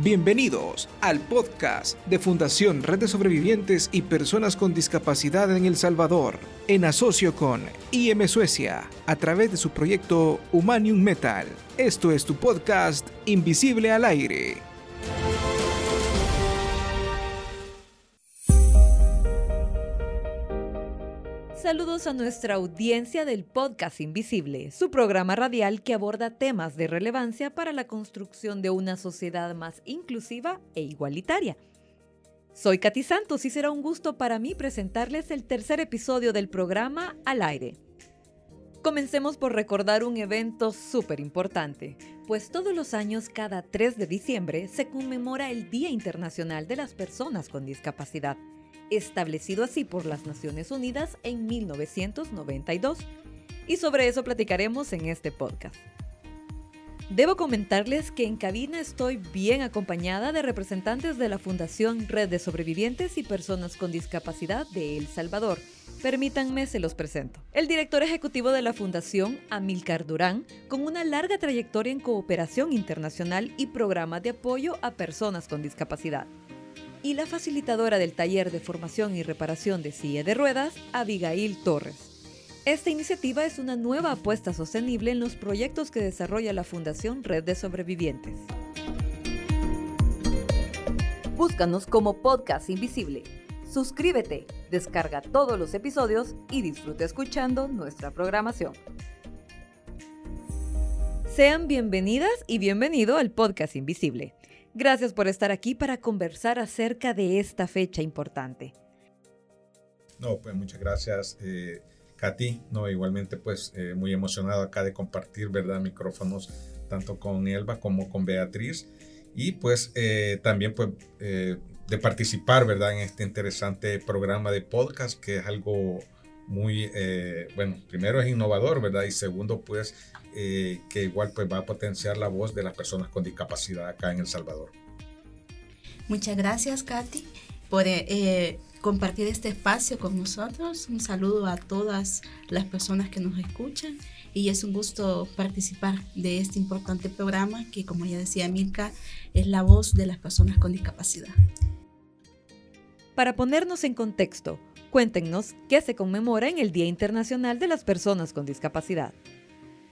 Bienvenidos al podcast de Fundación Red de Sobrevivientes y Personas con Discapacidad en El Salvador, en asocio con IM Suecia, a través de su proyecto Humanium Metal. Esto es tu podcast Invisible al Aire. Saludos a nuestra audiencia del podcast Invisible, su programa radial que aborda temas de relevancia para la construcción de una sociedad más inclusiva e igualitaria. Soy Katy Santos y será un gusto para mí presentarles el tercer episodio del programa Al aire. Comencemos por recordar un evento súper importante, pues todos los años, cada 3 de diciembre, se conmemora el Día Internacional de las Personas con Discapacidad establecido así por las Naciones Unidas en 1992. Y sobre eso platicaremos en este podcast. Debo comentarles que en cabina estoy bien acompañada de representantes de la Fundación Red de Sobrevivientes y Personas con Discapacidad de El Salvador. Permítanme, se los presento. El director ejecutivo de la Fundación, Amilcar Durán, con una larga trayectoria en cooperación internacional y programas de apoyo a personas con discapacidad y la facilitadora del taller de formación y reparación de silla de ruedas, Abigail Torres. Esta iniciativa es una nueva apuesta sostenible en los proyectos que desarrolla la Fundación Red de Sobrevivientes. Búscanos como Podcast Invisible. Suscríbete, descarga todos los episodios y disfruta escuchando nuestra programación. Sean bienvenidas y bienvenido al Podcast Invisible. Gracias por estar aquí para conversar acerca de esta fecha importante. No, pues muchas gracias, eh, Katy. No, igualmente, pues eh, muy emocionado acá de compartir, ¿verdad? Micrófonos tanto con Elba como con Beatriz. Y pues eh, también, pues, eh, de participar, ¿verdad? En este interesante programa de podcast, que es algo muy, bueno, primero es innovador, ¿verdad? Y segundo, pues eh, que igual pues va a potenciar la voz de las personas con discapacidad acá en El Salvador. Muchas gracias, Katy, por eh, eh, compartir este espacio con nosotros. Un saludo a todas las personas que nos escuchan y es un gusto participar de este importante programa que, como ya decía Milka, es la voz de las personas con discapacidad. Para ponernos en contexto, cuéntenos qué se conmemora en el Día Internacional de las Personas con Discapacidad.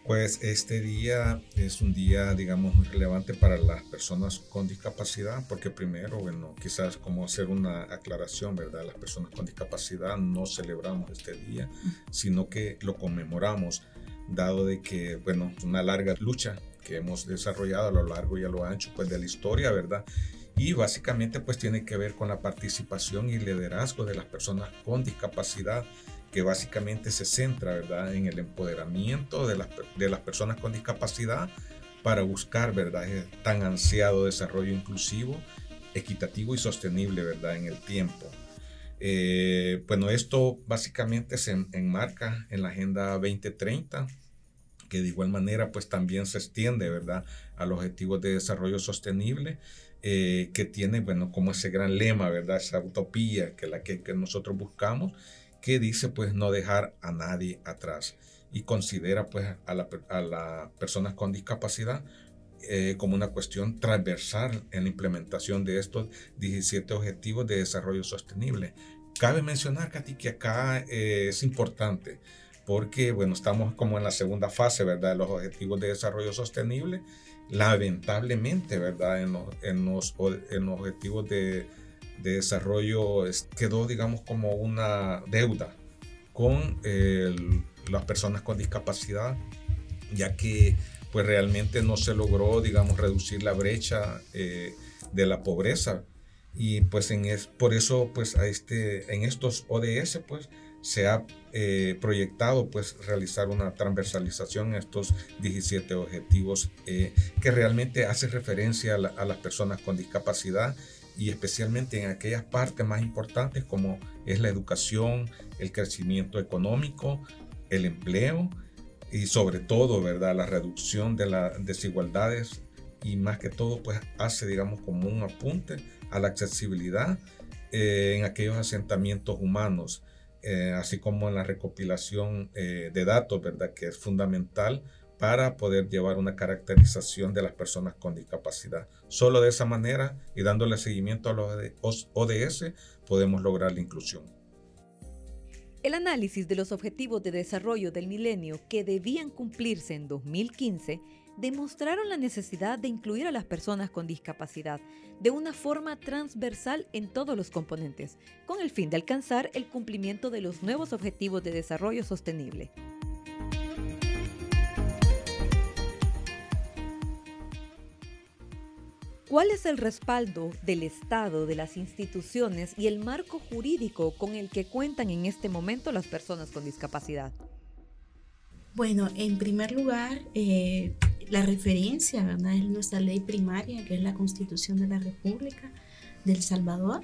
Pues este día es un día, digamos, muy relevante para las personas con discapacidad, porque primero, bueno, quizás como hacer una aclaración, ¿verdad? Las personas con discapacidad no celebramos este día, sino que lo conmemoramos, dado de que, bueno, una larga lucha que hemos desarrollado a lo largo y a lo ancho, pues, de la historia, ¿verdad? Y básicamente, pues, tiene que ver con la participación y liderazgo de las personas con discapacidad que básicamente se centra ¿verdad? en el empoderamiento de las, de las personas con discapacidad para buscar ¿verdad? tan ansiado desarrollo inclusivo, equitativo y sostenible ¿verdad? en el tiempo. Eh, bueno, esto básicamente se enmarca en la Agenda 2030, que de igual manera pues también se extiende ¿verdad? a los objetivos de desarrollo sostenible, eh, que tiene bueno, como ese gran lema, ¿verdad? esa utopía que la que, que nosotros buscamos que dice pues no dejar a nadie atrás y considera pues a las la personas con discapacidad eh, como una cuestión transversal en la implementación de estos 17 objetivos de desarrollo sostenible. Cabe mencionar, Katy, que acá eh, es importante porque, bueno, estamos como en la segunda fase, ¿verdad?, de los objetivos de desarrollo sostenible. Lamentablemente, ¿verdad?, en los, en los, en los objetivos de de desarrollo quedó, digamos, como una deuda con las personas con discapacidad, ya que pues realmente no se logró, digamos, reducir la brecha eh, de la pobreza. Y pues en es, por eso, pues a este, en estos ODS, pues se ha eh, proyectado pues realizar una transversalización en estos 17 objetivos eh, que realmente hace referencia a, a, las personas con discapacidad y especialmente en aquellas partes más importantes como es la educación, el crecimiento económico, el empleo y sobre todo, ¿verdad?, la reducción de las desigualdades y más que todo, pues hace, digamos, como un apunte a la accesibilidad eh, en aquellos asentamientos humanos, eh, así como en la recopilación eh, de datos, ¿verdad?, que es fundamental para poder llevar una caracterización de las personas con discapacidad. Solo de esa manera y dándole seguimiento a los ODS podemos lograr la inclusión. El análisis de los objetivos de desarrollo del milenio que debían cumplirse en 2015 demostraron la necesidad de incluir a las personas con discapacidad de una forma transversal en todos los componentes, con el fin de alcanzar el cumplimiento de los nuevos objetivos de desarrollo sostenible. ¿Cuál es el respaldo del Estado, de las instituciones y el marco jurídico con el que cuentan en este momento las personas con discapacidad? Bueno, en primer lugar, eh, la referencia. Es nuestra ley primaria, que es la Constitución de la República del Salvador,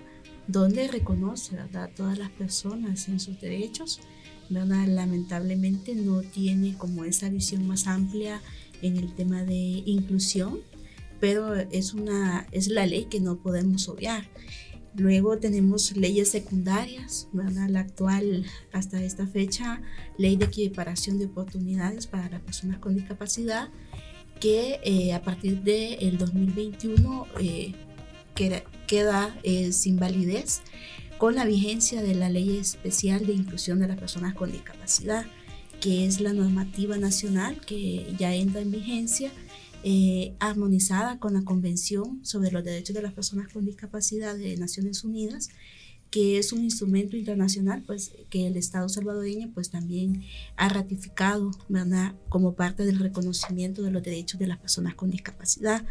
donde reconoce. A todas las personas en sus derechos, ¿verdad? Lamentablemente no tiene como esa visión más amplia en el tema de inclusión, pero es, una, es la ley que no podemos obviar. Luego tenemos leyes secundarias, ¿verdad? la actual hasta esta fecha, ley de equiparación de oportunidades para las personas con discapacidad, que eh, a partir del 2021 eh, queda, queda eh, sin validez con la vigencia de la ley especial de inclusión de las personas con discapacidad, que es la normativa nacional que ya entra en vigencia eh, armonizada con la Convención sobre los Derechos de las Personas con Discapacidad de Naciones Unidas, que es un instrumento internacional pues, que el Estado salvadoreño pues, también ha ratificado como parte del reconocimiento de los derechos de las personas con discapacidad.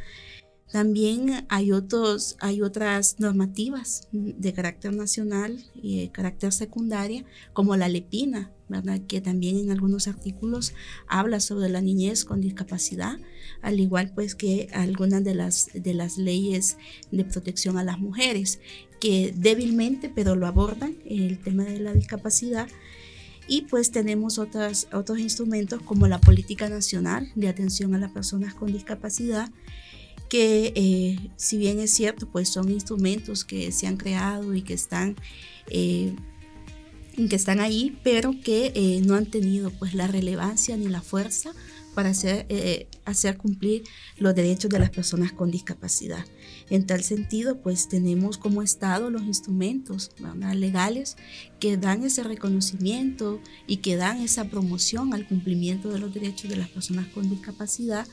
También hay, otros, hay otras normativas de carácter nacional y de carácter secundaria, como la LEPINA, ¿verdad? que también en algunos artículos habla sobre la niñez con discapacidad, al igual pues que algunas de las, de las leyes de protección a las mujeres, que débilmente, pero lo abordan, el tema de la discapacidad. Y pues tenemos otras, otros instrumentos como la Política Nacional de Atención a las Personas con Discapacidad, que eh, si bien es cierto, pues son instrumentos que se han creado y que están, eh, que están ahí, pero que eh, no han tenido pues la relevancia ni la fuerza para hacer, hacer cumplir los derechos de las personas con discapacidad. En tal sentido, pues tenemos como Estado los instrumentos legales que dan ese reconocimiento y que dan esa promoción al cumplimiento de los derechos de las personas con discapacidad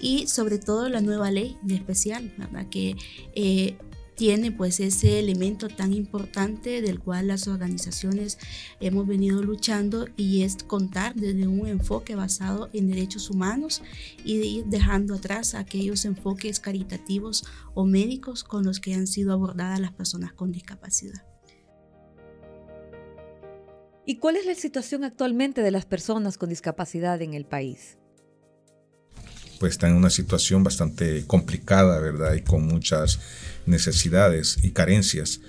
y sobre todo la nueva ley de especial, ¿verdad? que eh, tiene pues ese elemento tan importante del cual las organizaciones hemos venido luchando y es contar desde un enfoque basado en derechos humanos y ir dejando atrás aquellos enfoques caritativos o médicos con los que han sido abordadas las personas con discapacidad. ¿Y cuál es la situación actualmente de las personas con discapacidad en el país? Pues está en una situación bastante complicada, ¿verdad? Y con muchas necesidades y carencias.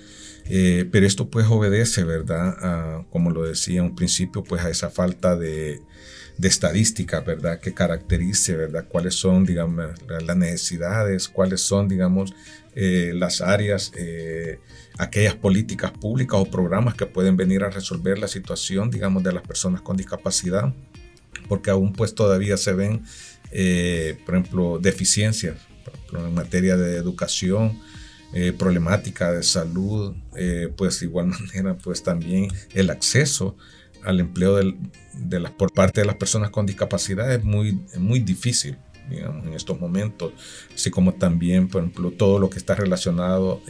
Eh, pero esto pues obedece, ¿verdad? como lo decía en un principio, pues a esa falta de, de estadística, ¿verdad? Que caracterice, ¿verdad? Cuáles son, digamos, las necesidades, cuáles son, digamos, eh, las áreas, eh, aquellas políticas públicas o programas que pueden venir a resolver la situación, digamos, de las personas con discapacidad, porque aún pues todavía se ven eh, por ejemplo, deficiencias en materia de educación, eh, problemática de salud, eh, pues de igual manera, pues también el acceso al empleo de las, por parte de las personas con discapacidad es muy, muy difícil. Digamos, en estos momentos, así como también, por ejemplo, todo lo que está relacionado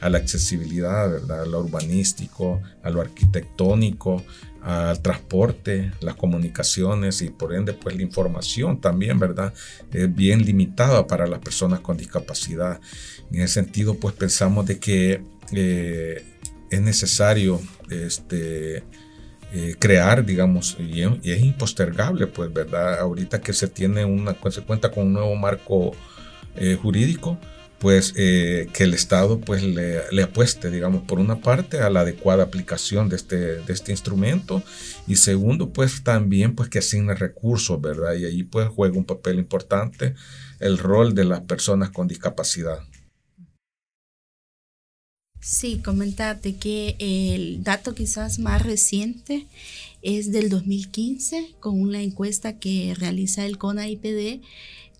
a la accesibilidad, ¿verdad? a lo urbanístico, a lo arquitectónico, al transporte, las comunicaciones y por ende pues la información también, ¿verdad? Es bien limitada para las personas con discapacidad. En ese sentido pues pensamos de que eh, es necesario este, eh, crear, digamos, y es, impostergable pues, ¿verdad? Ahorita que se tiene una, se cuenta con un nuevo marco eh, jurídico, pues eh, que el Estado pues le, apueste, digamos, por una parte a la adecuada aplicación de este, de este instrumento y segundo pues también pues que asigne recursos, ¿verdad? Y ahí pues juega un papel importante el rol de las personas con discapacidad. Sí, comentarte que el dato quizás más reciente es del 2015 con una encuesta que realiza el CONA-IPD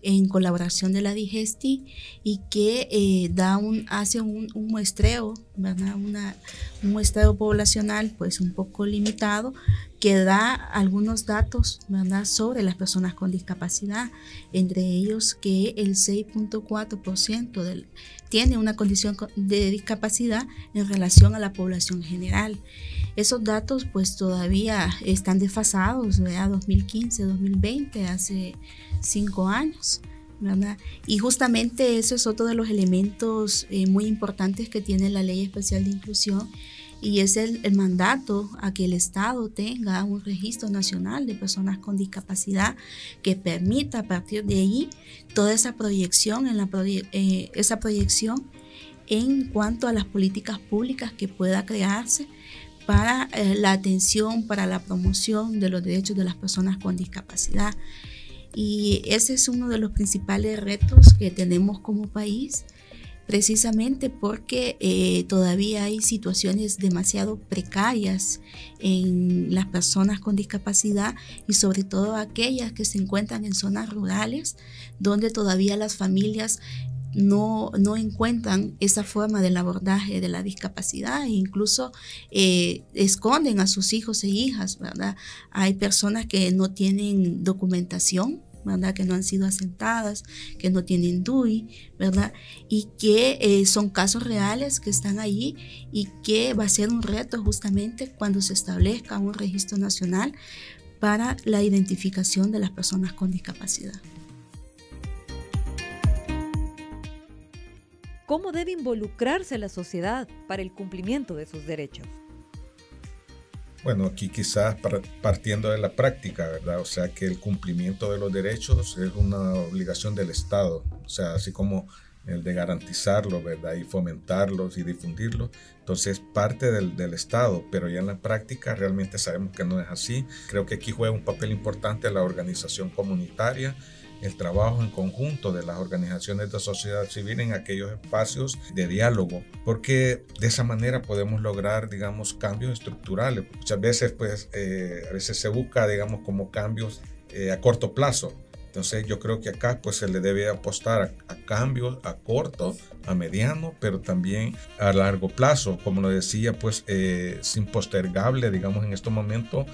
en colaboración de la Digesti y que eh, da un, hace un, muestreo, ¿verdad? Una, un muestreo poblacional pues un poco limitado que da algunos datos ¿verdad? sobre las personas con discapacidad, entre ellos que el 6.4% tiene una condición de discapacidad en relación a la población general. Esos datos pues todavía están desfasados, ¿verdad? 2015, 2020, hace cinco años. ¿verdad? Y justamente eso es otro de los elementos eh, muy importantes que tiene la Ley Especial de Inclusión y es el, mandato a que el Estado tenga un registro nacional de personas con discapacidad que permita a partir de ahí toda esa proyección en la eh, esa proyección en cuanto a las políticas públicas que pueda crearse para eh, la atención, para la promoción de los derechos de las personas con discapacidad. Y ese es uno de los principales retos que tenemos como país, precisamente porque eh, todavía hay situaciones demasiado precarias en las personas con discapacidad y sobre todo aquellas que se encuentran en zonas rurales, donde todavía las familias no, no, encuentran esa forma del abordaje de la discapacidad e incluso eh, esconden a sus hijos e hijas, ¿verdad? Hay personas que no tienen documentación ¿verdad? Que no han sido asentadas, que no tienen DUI, ¿verdad? Y que eh, son casos reales que están allí y que va a ser un reto justamente cuando se establezca un registro nacional para la identificación de las personas con discapacidad. ¿Cómo debe involucrarse la sociedad para el cumplimiento de sus derechos? Bueno, aquí quizás partiendo de la práctica, ¿verdad? O sea, que el cumplimiento de los derechos es una obligación del Estado, o sea, así como el de garantizarlo, ¿verdad? Y fomentarlos y difundirlos. Entonces, parte del, del, Estado, pero ya en la práctica realmente sabemos que no es así. Creo que aquí juega un papel importante la organización comunitaria, el trabajo en conjunto de las organizaciones de sociedad civil en aquellos espacios de diálogo, porque de esa manera podemos lograr, digamos, cambios estructurales. Muchas veces, pues, eh, a veces se busca, digamos, como cambios eh, a corto plazo, entonces yo creo que acá pues se le debe apostar a, cambios a corto, a mediano, pero también a largo plazo. Como lo decía, pues eh, es impostergable, digamos, en estos momentos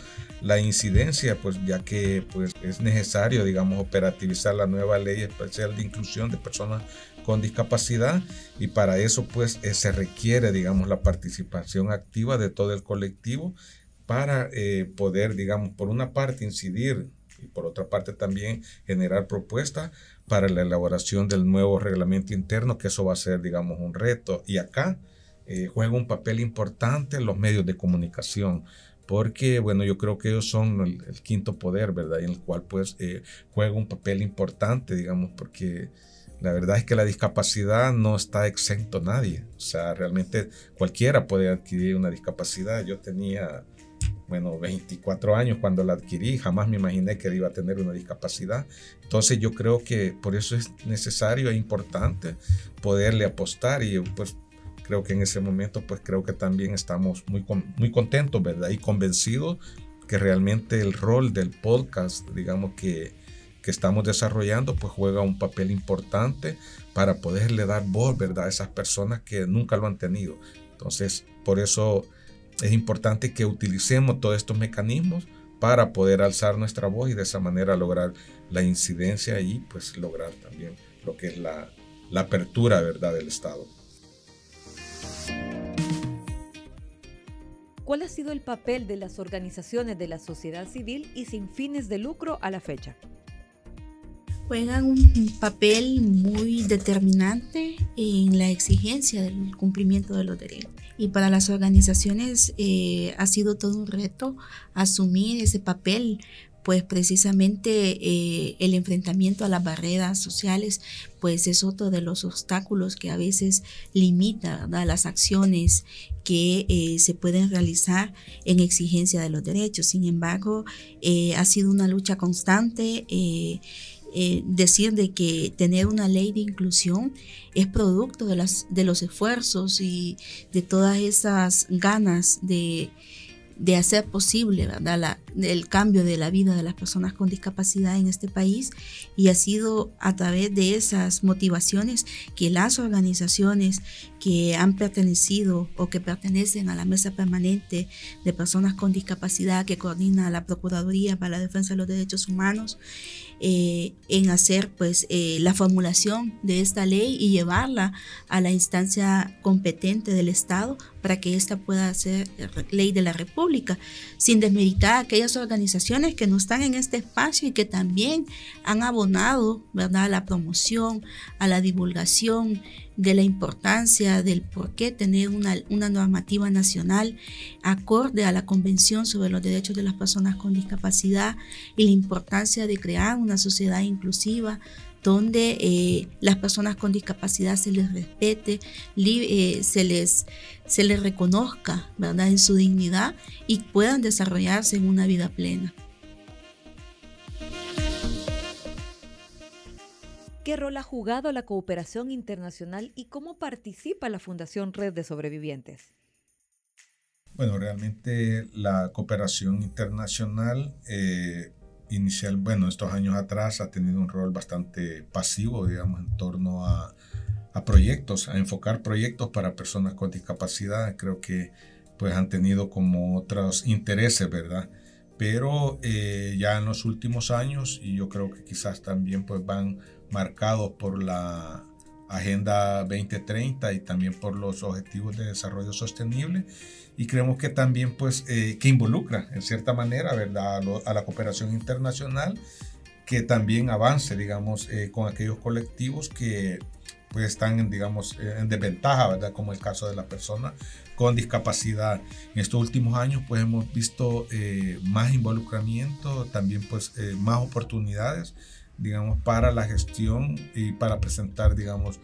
la incidencia, pues ya que pues es necesario, digamos, operativizar la nueva ley especial de inclusión de personas con discapacidad y para eso pues eh, se requiere, digamos, la participación activa de todo el colectivo para eh, poder, digamos, por una parte incidir y por otra parte también generar propuestas para la elaboración del nuevo reglamento interno, que eso va a ser, digamos, un reto. Y acá eh, juega un papel importante los medios de comunicación, porque, bueno, yo creo que ellos son el, quinto poder, ¿verdad? en el cual, pues, eh, juega un papel importante, digamos, porque la verdad es que la discapacidad no está exento nadie. O sea, realmente cualquiera puede adquirir una discapacidad. Yo tenía bueno, 24 años cuando la adquirí, jamás me imaginé que iba a tener una discapacidad. Entonces yo creo que por eso es necesario e importante poderle apostar y pues creo que en ese momento pues creo que también estamos muy, muy contentos, ¿verdad? Y convencidos que realmente el rol del podcast, digamos que, que estamos desarrollando, pues juega un papel importante para poderle dar voz, ¿verdad? A esas personas que nunca lo han tenido. Entonces, por eso es importante que utilicemos todos estos mecanismos para poder alzar nuestra voz y de esa manera lograr la incidencia y pues lograr también lo que es la, la apertura ¿verdad? del Estado. ¿Cuál ha sido el papel de las organizaciones de la sociedad civil y sin fines de lucro a la fecha? juegan un papel muy determinante en la exigencia del cumplimiento de los derechos. Y para las organizaciones eh, ha sido todo un reto asumir ese papel, pues precisamente eh, el enfrentamiento a las barreras sociales, pues es otro de los obstáculos que a veces limita las acciones que eh, se pueden realizar en exigencia de los derechos. Sin embargo, ha sido una lucha constante eh, decir de que tener una ley de inclusión es producto de, las, de los esfuerzos y de todas esas ganas de, de hacer posible el cambio de la vida de las personas con discapacidad en este país y ha sido a través de esas motivaciones que las organizaciones que han pertenecido o que pertenecen a la mesa permanente de personas con discapacidad que coordina la Procuraduría para la Defensa de los Derechos Humanos eh, en hacer pues eh, la formulación de esta ley y llevarla a la instancia competente del Estado para que ésta pueda ser ley de la República, sin desmeritar a aquellas organizaciones que no están en este espacio y que también han abonado ¿verdad? a la promoción, a la divulgación de la importancia del por qué tener una, una, normativa nacional acorde a la Convención sobre los Derechos de las Personas con Discapacidad y la importancia de crear una sociedad inclusiva donde eh, las personas con discapacidad se les respete, eh, se, les, se les reconozca ¿verdad? en su dignidad y puedan desarrollarse en una vida plena. ¿Qué rol ha jugado la cooperación internacional y cómo participa la Fundación Red de Sobrevivientes? Bueno, realmente la cooperación internacional eh, inicial, bueno, estos años atrás ha tenido un rol bastante pasivo, digamos, en torno a, a proyectos, a enfocar proyectos para personas con discapacidad. Creo que pues han tenido como otros intereses, ¿verdad? Pero eh, ya en los últimos años, y yo creo que quizás también pues van marcados por la Agenda 2030 y también por los Objetivos de Desarrollo Sostenible. Y creemos que también, pues, eh, que involucra en cierta manera, ¿verdad?, a, la cooperación internacional, que también avance, digamos, eh, con aquellos colectivos que pues están, digamos, en desventaja, ¿verdad? Como el caso de las personas con discapacidad. En estos últimos años, pues hemos visto más involucramiento, también, pues, más oportunidades digamos, para la gestión y para presentar, digamos,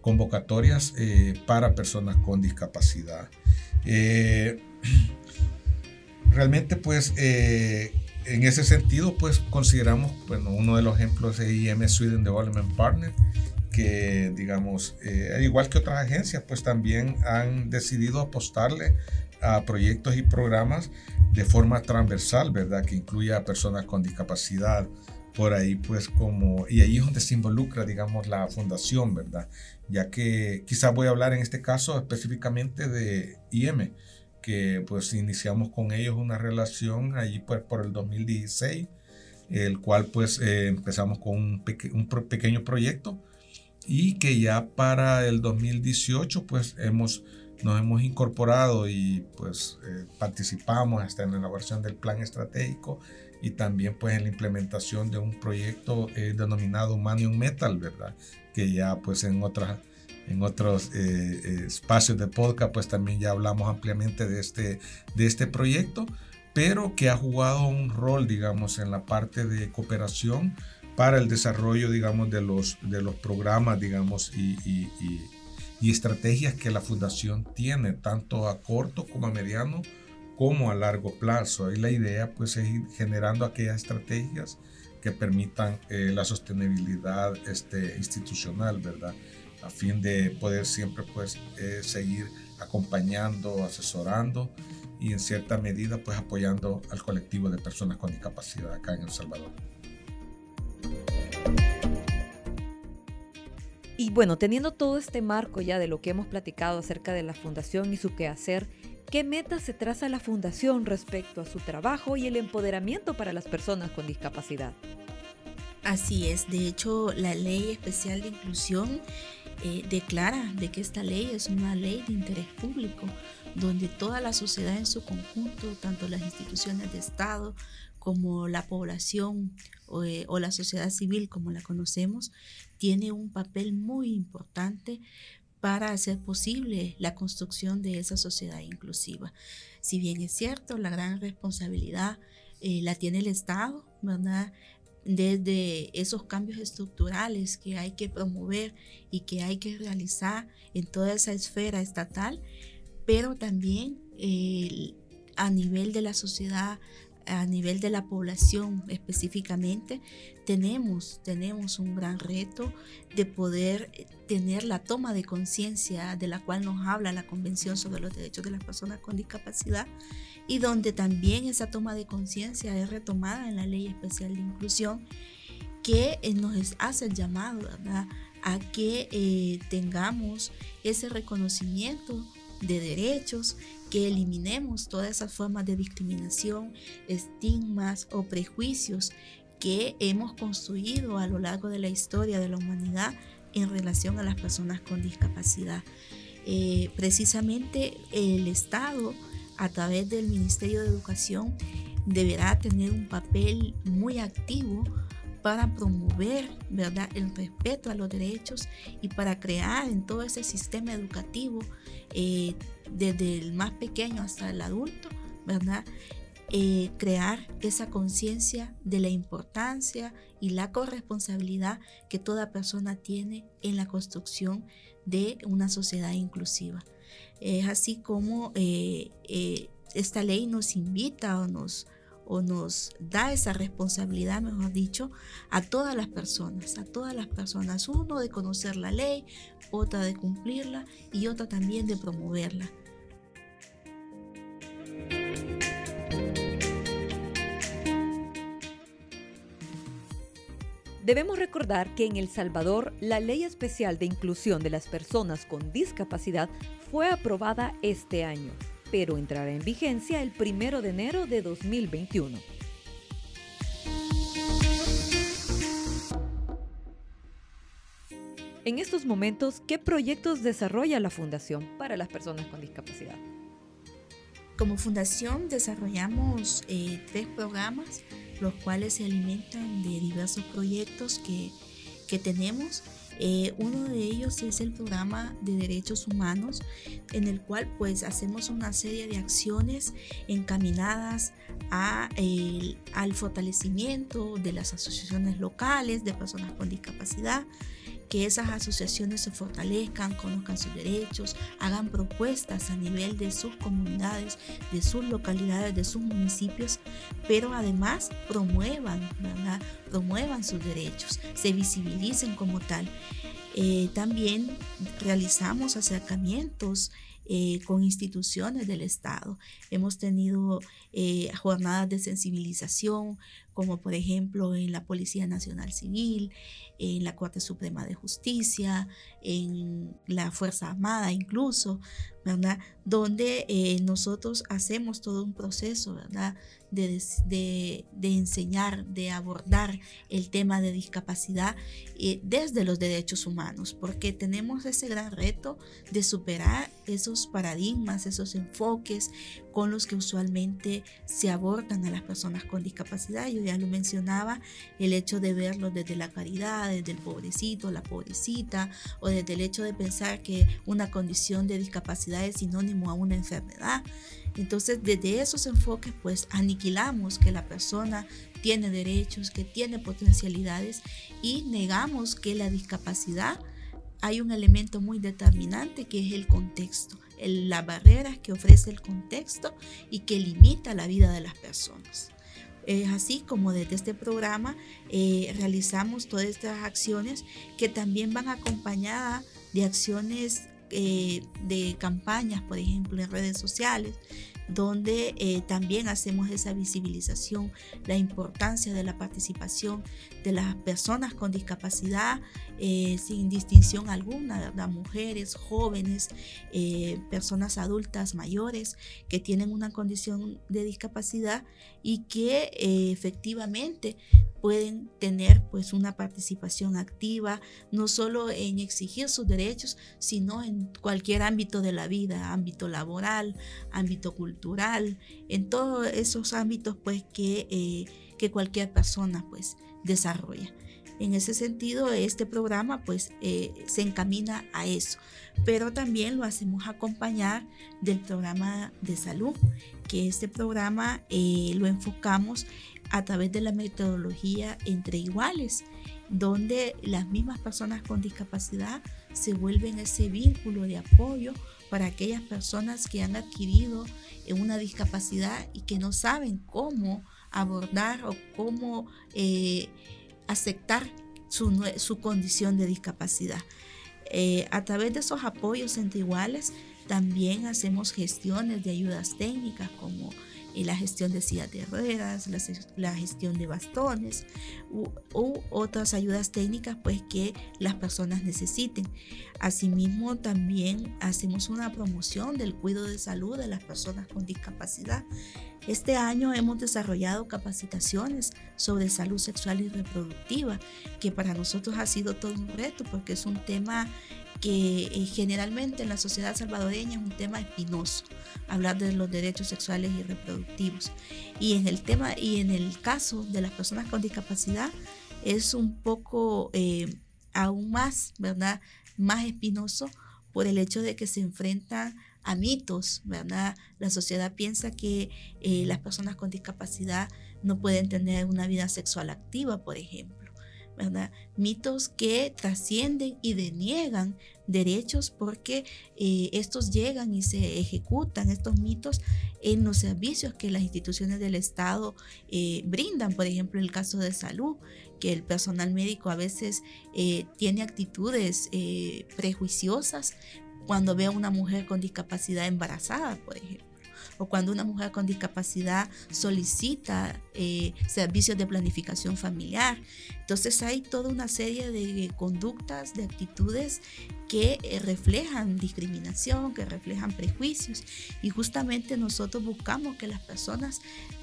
convocatorias eh, para personas con discapacidad. Eh, realmente, pues, eh, en ese sentido, pues, consideramos, bueno, uno de los ejemplos es IM Sweden Development Partner, que, digamos, al igual que otras agencias, pues también han decidido apostarle a proyectos y programas de forma transversal, ¿verdad? Que incluya a personas con discapacidad, por ahí pues como, y ahí es donde se involucra, digamos, la fundación, ¿verdad? Ya que quizás voy a hablar en este caso específicamente de IM, que pues iniciamos con ellos una relación allí pues por el 2016, el cual pues eh, empezamos con un, un pequeño proyecto y que ya para el 2018 pues hemos nos hemos incorporado y pues eh, participamos hasta en la elaboración del plan estratégico y también pues en la implementación de un proyecto eh, denominado Manium Metal, ¿verdad? Que ya pues en otras en otros eh, espacios de podcast pues también ya hablamos ampliamente de este, de este proyecto, pero que ha jugado un rol digamos en la parte de cooperación para el desarrollo digamos de los, de los programas digamos y, y, y, y estrategias que la fundación tiene tanto a corto como a mediano como a largo plazo. Y la idea pues es ir generando aquellas estrategias que permitan eh, la sostenibilidad este, institucional, ¿verdad? A fin de poder siempre pues eh, seguir acompañando, asesorando y en cierta medida pues apoyando al colectivo de personas con discapacidad acá en El Salvador. Y bueno, teniendo todo este marco ya de lo que hemos platicado acerca de la fundación y su quehacer, ¿Qué metas se traza la Fundación respecto a su trabajo y el empoderamiento para las personas con discapacidad? Así es, de hecho la Ley Especial de Inclusión eh, declara de que esta ley es una ley de interés público, donde toda la sociedad en su conjunto, tanto las instituciones de Estado como la población o, eh, o la sociedad civil como la conocemos, tiene un papel muy importante para hacer posible la construcción de esa sociedad inclusiva. Si bien es cierto, la gran responsabilidad eh, la tiene el Estado, ¿verdad? Desde esos cambios estructurales que hay que promover y que hay que realizar en toda esa esfera estatal, pero también a nivel de la sociedad a nivel de la población específicamente, tenemos, tenemos un gran reto de poder tener la toma de conciencia de la cual nos habla la Convención sobre los Derechos de las Personas con Discapacidad y donde también esa toma de conciencia es retomada en la Ley Especial de Inclusión que eh, nos hace el llamado a que eh, tengamos ese reconocimiento de derechos, que eliminemos todas esas formas de discriminación, estigmas o prejuicios que hemos construido a lo largo de la historia de la humanidad en relación a las personas con discapacidad. Eh, precisamente el Estado, a través del Ministerio de Educación, deberá tener un papel muy activo para promover ¿verdad? el respeto a los derechos y para crear en todo ese sistema educativo, eh, desde el más pequeño hasta el adulto, ¿verdad? Eh, crear esa conciencia de la importancia y la corresponsabilidad que toda persona tiene en la construcción de una sociedad inclusiva. Es así como eh, esta ley nos invita o nos, o nos da esa responsabilidad, mejor dicho, a todas las personas, a todas las personas. Uno de conocer la ley, otra de cumplirla y otra también de promoverla. Debemos recordar que en El Salvador la Ley Especial de Inclusión de las Personas con Discapacidad fue aprobada este año pero entrará en vigencia el 1 de enero de 2021. En estos momentos, ¿qué proyectos desarrolla la Fundación para las personas con discapacidad? Como fundación desarrollamos eh, tres programas, los cuales se alimentan de diversos proyectos que, que tenemos eh, uno de ellos es el programa de derechos humanos, en el cual pues hacemos una serie de acciones encaminadas al fortalecimiento de las asociaciones locales de personas con discapacidad, que esas asociaciones se fortalezcan, conozcan sus derechos, hagan propuestas a nivel de sus comunidades, de sus localidades, de sus municipios, pero además promuevan, ¿verdad? promuevan sus derechos, se visibilicen como tal. Eh, también realizamos acercamientos eh, con instituciones del Estado. Hemos tenido eh, jornadas de sensibilización, como por ejemplo en la Policía Nacional Civil, en la Corte Suprema de Justicia, en la Fuerza Armada incluso, ¿verdad? Donde eh, nosotros hacemos todo un proceso, ¿verdad? De, enseñar, de abordar el tema de discapacidad eh, desde los derechos humanos, porque tenemos ese gran reto de superar esos paradigmas, esos enfoques con los que usualmente se abordan a las personas con discapacidad. Ya lo mencionaba, el hecho de verlo desde la caridad, desde el pobrecito, la pobrecita, o desde el hecho de pensar que una condición de discapacidad es sinónimo a una enfermedad. Entonces, desde esos enfoques, pues aniquilamos que la persona tiene derechos, que tiene potencialidades y negamos que la discapacidad hay un elemento muy determinante que es el contexto, las barreras que ofrece el contexto y que limita la vida de las personas. Es así como desde este programa eh, realizamos todas estas acciones que también van acompañadas de acciones eh, de campañas, por ejemplo, en redes sociales, donde eh, también hacemos esa visibilización, la importancia de la participación de las personas con discapacidad eh, sin distinción alguna, mujeres, jóvenes, eh, personas adultas mayores que tienen una condición de discapacidad y que efectivamente pueden tener pues una participación activa, no solo en exigir sus derechos, sino en cualquier ámbito de la vida, ámbito laboral, ámbito cultural, en todos esos ámbitos pues que, eh, que cualquier persona pues desarrolla. En ese sentido, este programa pues eh, se encamina a eso, pero también lo hacemos acompañar del programa de salud, que este programa eh, lo enfocamos a través de la metodología entre iguales, donde las mismas personas con discapacidad se vuelven ese vínculo de apoyo para aquellas personas que han adquirido una discapacidad y que no saben cómo abordar o cómo eh, aceptar su, condición de discapacidad. Eh, a través de esos apoyos entre iguales, también hacemos gestiones de ayudas técnicas como y la gestión de sillas de ruedas, la, gestión de bastones u, otras ayudas técnicas pues que las personas necesiten. Asimismo también hacemos una promoción del cuidado de salud de las personas con discapacidad. Este año hemos desarrollado capacitaciones sobre salud sexual y reproductiva, que para nosotros ha sido todo un reto porque es un tema que eh, generalmente en la sociedad salvadoreña es un tema espinoso, hablar de los derechos sexuales y reproductivos. Y en el tema y en el caso de las personas con discapacidad es un poco eh, aún más, ¿verdad? Más espinoso por el hecho de que se enfrentan a mitos, ¿verdad? La sociedad piensa que eh, las personas con discapacidad no pueden tener una vida sexual activa, por ejemplo. Mitos que trascienden y deniegan derechos porque eh, estos llegan y se ejecutan, estos mitos, en los servicios que las instituciones del Estado eh, brindan, por ejemplo, en el caso de salud, que el personal médico a veces eh, tiene actitudes prejuiciosas cuando ve a una mujer con discapacidad embarazada, por ejemplo o cuando una mujer con discapacidad solicita eh, servicios de planificación familiar. Entonces hay toda una serie de conductas, de actitudes que eh, reflejan discriminación, que reflejan prejuicios y justamente nosotros buscamos que las personas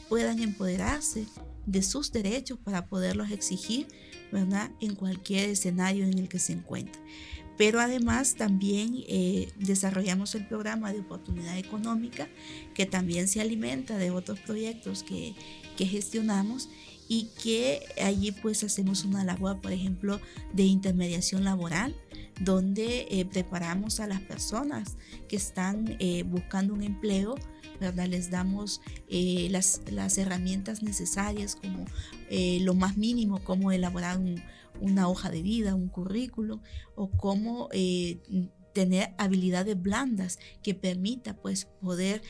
puedan empoderarse de sus derechos para poderlos exigir, ¿verdad? En cualquier escenario en el que se encuentren pero además también eh, desarrollamos el programa de oportunidad económica que también se alimenta de otros proyectos que, gestionamos y que allí pues hacemos una labor, por ejemplo, de intermediación laboral, donde eh, preparamos a las personas que están eh, buscando un empleo, ¿verdad? Les damos las, las, herramientas necesarias como lo más mínimo, como elaborar un, una hoja de vida, un currículo o cómo eh, tener habilidades blandas que permita pues poder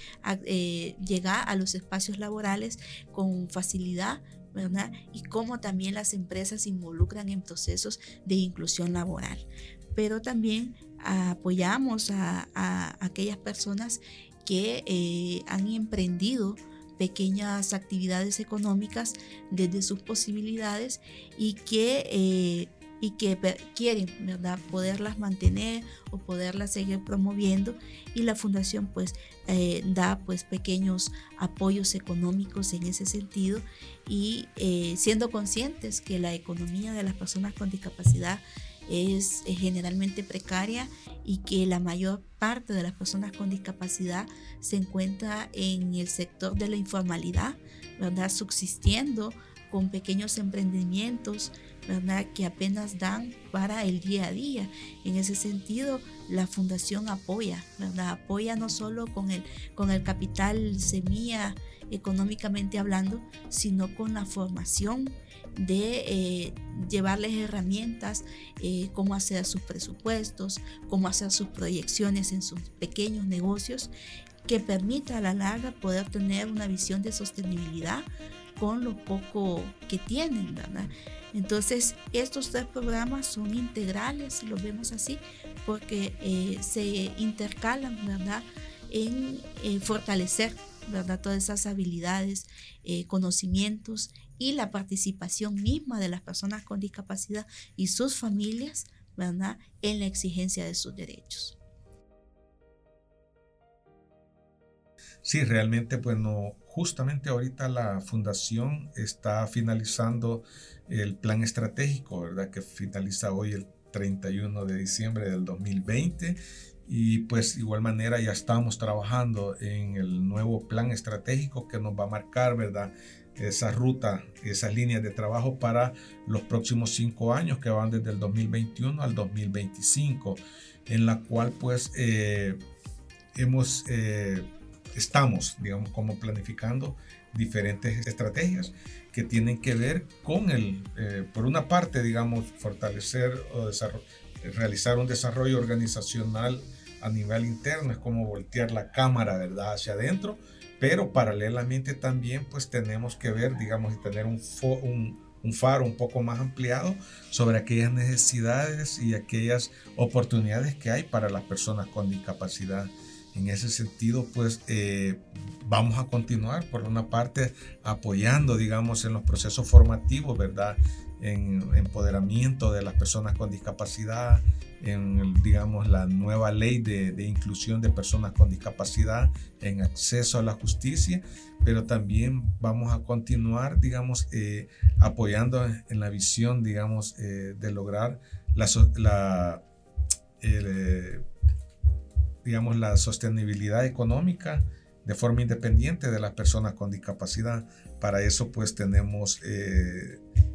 eh, llegar a los espacios laborales con facilidad ¿verdad? y cómo también las empresas se involucran en procesos de inclusión laboral. Pero también apoyamos a, aquellas personas que eh, han emprendido pequeñas actividades económicas desde sus posibilidades y que, eh, y que quieren ¿verdad? poderlas mantener o poderlas seguir promoviendo y la fundación pues eh, da pues pequeños apoyos económicos en ese sentido y eh, siendo conscientes que la economía de las personas con discapacidad es generalmente precaria y que la mayor parte de las personas con discapacidad se encuentra en el sector de la informalidad, ¿verdad? Subsistiendo con pequeños emprendimientos, ¿verdad? Que apenas dan para el día a día. En ese sentido, la fundación apoya. Apoya no solo con el, con el capital semilla económicamente hablando, sino con la formación de eh, llevarles herramientas, eh, cómo hacer sus presupuestos, cómo hacer sus proyecciones en sus pequeños negocios, que permita a la larga poder tener una visión de sostenibilidad con lo poco que tienen, ¿verdad? Entonces, estos tres programas son integrales, los vemos así, porque eh, se intercalan, ¿verdad? En fortalecer, ¿verdad? Todas esas habilidades, conocimientos y la participación misma de las personas con discapacidad y sus familias ¿verdad? en la exigencia de sus derechos. Sí, realmente, bueno, justamente ahorita la fundación está finalizando el plan estratégico, ¿verdad? Que finaliza hoy el 31 de diciembre del 2020 y pues igual manera ya estamos trabajando en el nuevo plan estratégico que nos va a marcar, ¿verdad? esa ruta, esas líneas de trabajo para los próximos cinco años que van desde el 2021 al 2025, en la cual pues eh, hemos, eh, estamos, digamos, como planificando diferentes estrategias que tienen que ver con el, eh, por una parte, digamos, fortalecer o realizar un desarrollo organizacional a nivel interno, es como voltear la cámara, ¿verdad?, hacia adentro, pero paralelamente también pues tenemos que ver, digamos, y tener un, un, un faro un poco más ampliado sobre aquellas necesidades y aquellas oportunidades que hay para las personas con discapacidad. En ese sentido, pues eh, vamos a continuar, por una parte, apoyando, digamos, en los procesos formativos, ¿verdad? En empoderamiento de las personas con discapacidad, en, digamos, la nueva ley de, de, inclusión de personas con discapacidad en acceso a la justicia, pero también vamos a continuar, digamos, eh, apoyando en la visión, digamos, eh, de lograr la, la eh, digamos, la sostenibilidad económica de forma independiente de las personas con discapacidad. Para eso, pues, tenemos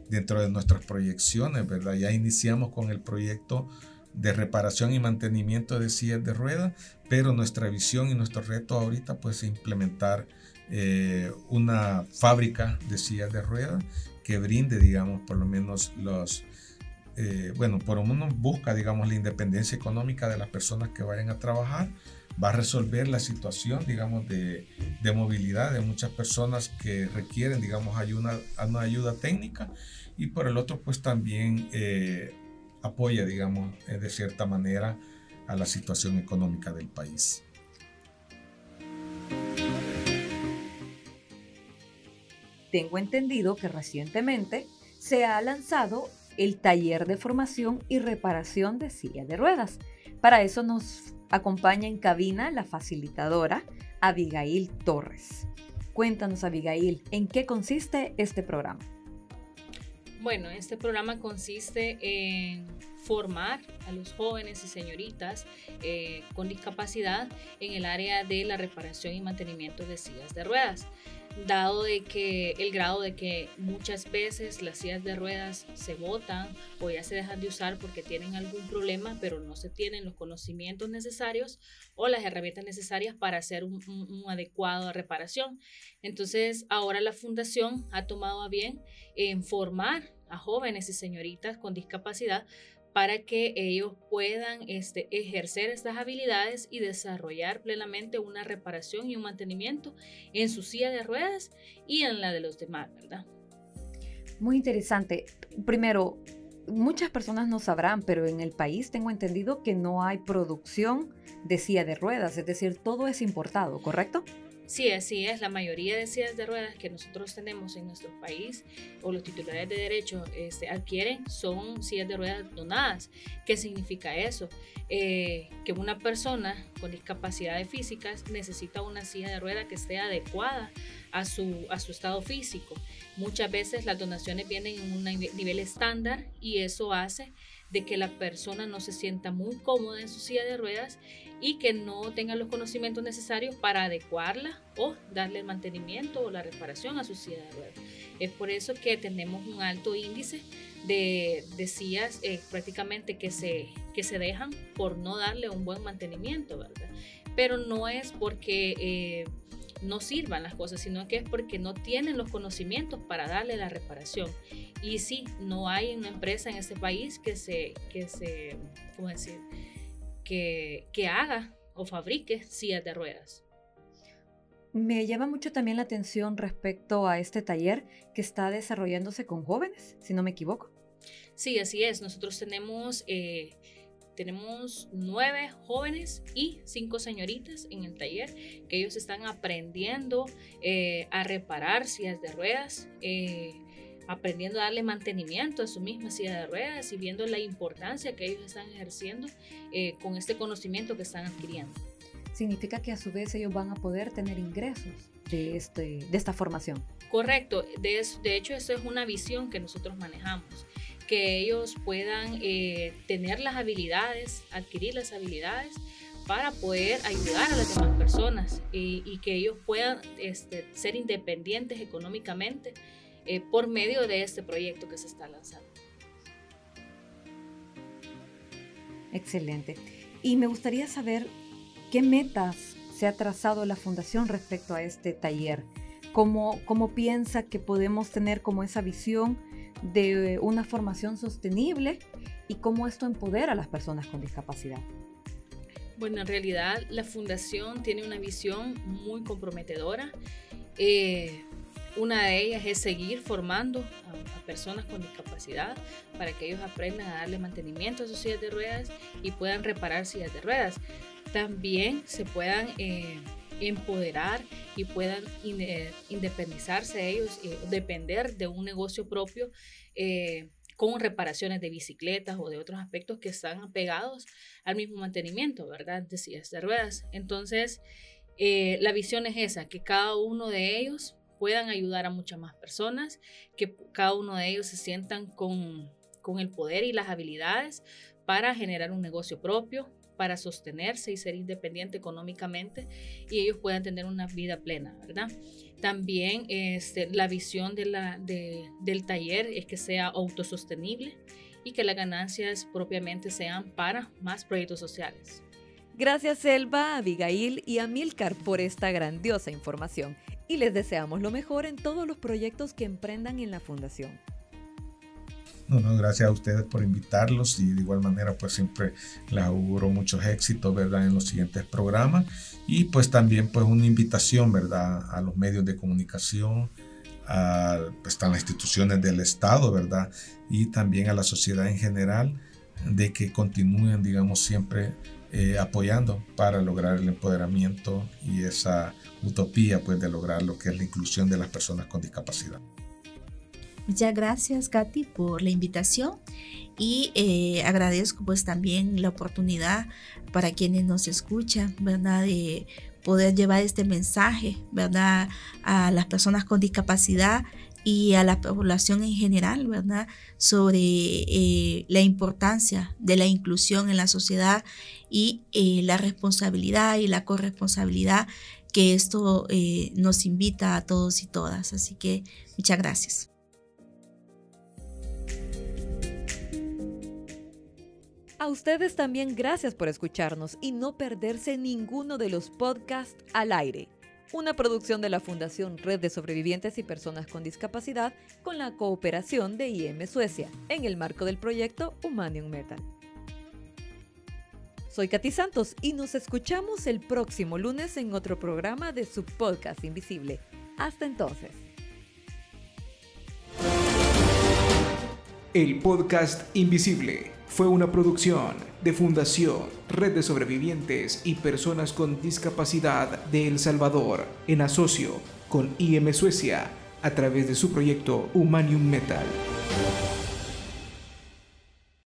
dentro de nuestras proyecciones, ¿verdad? Ya iniciamos con el proyecto de reparación y mantenimiento de sillas de ruedas, pero nuestra visión y nuestro reto ahorita pues es implementar eh, una fábrica de sillas de ruedas que brinde, digamos, por lo menos los, eh, bueno, por lo menos busca, digamos, la independencia económica de las personas que vayan a trabajar, va a resolver la situación, digamos, de, de movilidad de muchas personas que requieren, digamos, ayuda, una ayuda técnica y por el otro, pues también eh, apoya, digamos, eh, de cierta manera a la situación económica del país. Tengo entendido que recientemente se ha lanzado el taller de formación y reparación de silla de ruedas. Para eso nos acompaña en cabina la facilitadora Abigail Torres. Cuéntanos, Abigail, ¿en qué consiste este programa? Bueno, este programa consiste en formar a los jóvenes y señoritas eh, con discapacidad en el área de la reparación y mantenimiento de sillas de ruedas dado de que el grado de que muchas veces las sillas de ruedas se botan o ya se dejan de usar porque tienen algún problema, pero no se tienen los conocimientos necesarios o las herramientas necesarias para hacer un, un, adecuado reparación. Entonces, ahora la fundación ha tomado a bien en formar a jóvenes y señoritas con discapacidad para que ellos puedan este, ejercer estas habilidades y desarrollar plenamente una reparación y un mantenimiento en su silla de ruedas y en la de los demás, ¿verdad? Muy interesante. Primero, muchas personas no sabrán, pero en el país tengo entendido que no hay producción de silla de ruedas, es decir, todo es importado, ¿correcto? Sí, así es. La mayoría de sillas de ruedas que nosotros tenemos en nuestro país o los titulares de derecho este, adquieren son sillas de ruedas donadas. ¿Qué significa eso? Eh, que una persona con discapacidades físicas necesita una silla de ruedas que esté adecuada a su, a su estado físico. Muchas veces las donaciones vienen en un nivel estándar y eso hace de que la persona no se sienta muy cómoda en su silla de ruedas y que no tenga los conocimientos necesarios para adecuarla o darle el mantenimiento o la reparación a su silla de ruedas. Es por eso que tenemos un alto índice de, de sillas eh, prácticamente que se, que se dejan por no darle un buen mantenimiento, ¿verdad? Pero no es porque... Eh, no sirvan las cosas, sino que es porque no tienen los conocimientos para darle la reparación. Y sí, no hay una empresa en este país que se, que se, ¿cómo decir? Que, que haga o fabrique sillas de ruedas. Me llama mucho también la atención respecto a este taller que está desarrollándose con jóvenes, si no me equivoco. Sí, así es. Nosotros tenemos eh, tenemos nueve jóvenes y cinco señoritas en el taller que ellos están aprendiendo eh, a reparar sillas de ruedas, eh, aprendiendo a darle mantenimiento a su misma silla de ruedas y viendo la importancia que ellos están ejerciendo eh, con este conocimiento que están adquiriendo. Significa que a su vez ellos van a poder tener ingresos de, este, de esta formación. Correcto, de, de hecho eso es una visión que nosotros manejamos que ellos puedan eh, tener las habilidades, adquirir las habilidades para poder ayudar a las demás personas y, que ellos puedan este, ser independientes económicamente eh, por medio de este proyecto que se está lanzando. Excelente. Y me gustaría saber qué metas se ha trazado la Fundación respecto a este taller. ¿Cómo, cómo piensa que podemos tener como esa visión de una formación sostenible y cómo esto empodera a las personas con discapacidad. Bueno, en realidad la fundación tiene una visión muy comprometedora. Eh, una de ellas es seguir formando a, personas con discapacidad para que ellos aprendan a darle mantenimiento a sus sillas de ruedas y puedan reparar sillas de ruedas. También se puedan eh, empoderar y puedan independizarse ellos, y depender de un negocio propio. Eh, con reparaciones de bicicletas o de otros aspectos que están pegados al mismo mantenimiento, ¿verdad? De sillas de ruedas. Entonces, eh, la visión es esa, que cada uno de ellos puedan ayudar a muchas más personas, que cada uno de ellos se sientan con, con el poder y las habilidades para generar un negocio propio, para sostenerse y ser independiente económicamente y ellos puedan tener una vida plena, ¿verdad? También este, la visión de del taller es que sea autosostenible y que las ganancias propiamente sean para más proyectos sociales. Gracias Elba, Abigail y Amilcar por esta grandiosa información y les deseamos lo mejor en todos los proyectos que emprendan en la Fundación. No, no, gracias a ustedes por invitarlos y de igual manera pues siempre les auguro muchos éxitos, ¿verdad? En los siguientes programas y pues también pues una invitación, ¿verdad? A los medios de comunicación, a, pues, están las instituciones del Estado, ¿verdad? Y también a la sociedad en general de que continúen, digamos, siempre eh, apoyando para lograr el empoderamiento y esa utopía pues de lograr lo que es la inclusión de las personas con discapacidad. Muchas gracias Katy por la invitación y eh, agradezco pues también la oportunidad para quienes nos escuchan, ¿verdad? De poder llevar este mensaje, ¿verdad? A las personas con discapacidad y a la población en general, ¿verdad? Sobre eh, la importancia de la inclusión en la sociedad y eh, la responsabilidad y la corresponsabilidad que esto nos invita a todos y todas. Así que muchas gracias. A ustedes también gracias por escucharnos y no perderse ninguno de los podcasts al aire. Una producción de la Fundación Red de Sobrevivientes y Personas con Discapacidad con la cooperación de IM Suecia en el marco del proyecto Humanium Metal. Soy Katy Santos y nos escuchamos el próximo lunes en otro programa de su podcast Invisible. Hasta entonces. El podcast Invisible fue una producción de Fundación Red de Sobrevivientes y Personas con Discapacidad de El Salvador en asocio con IM Suecia a través de su proyecto Humanium Metal.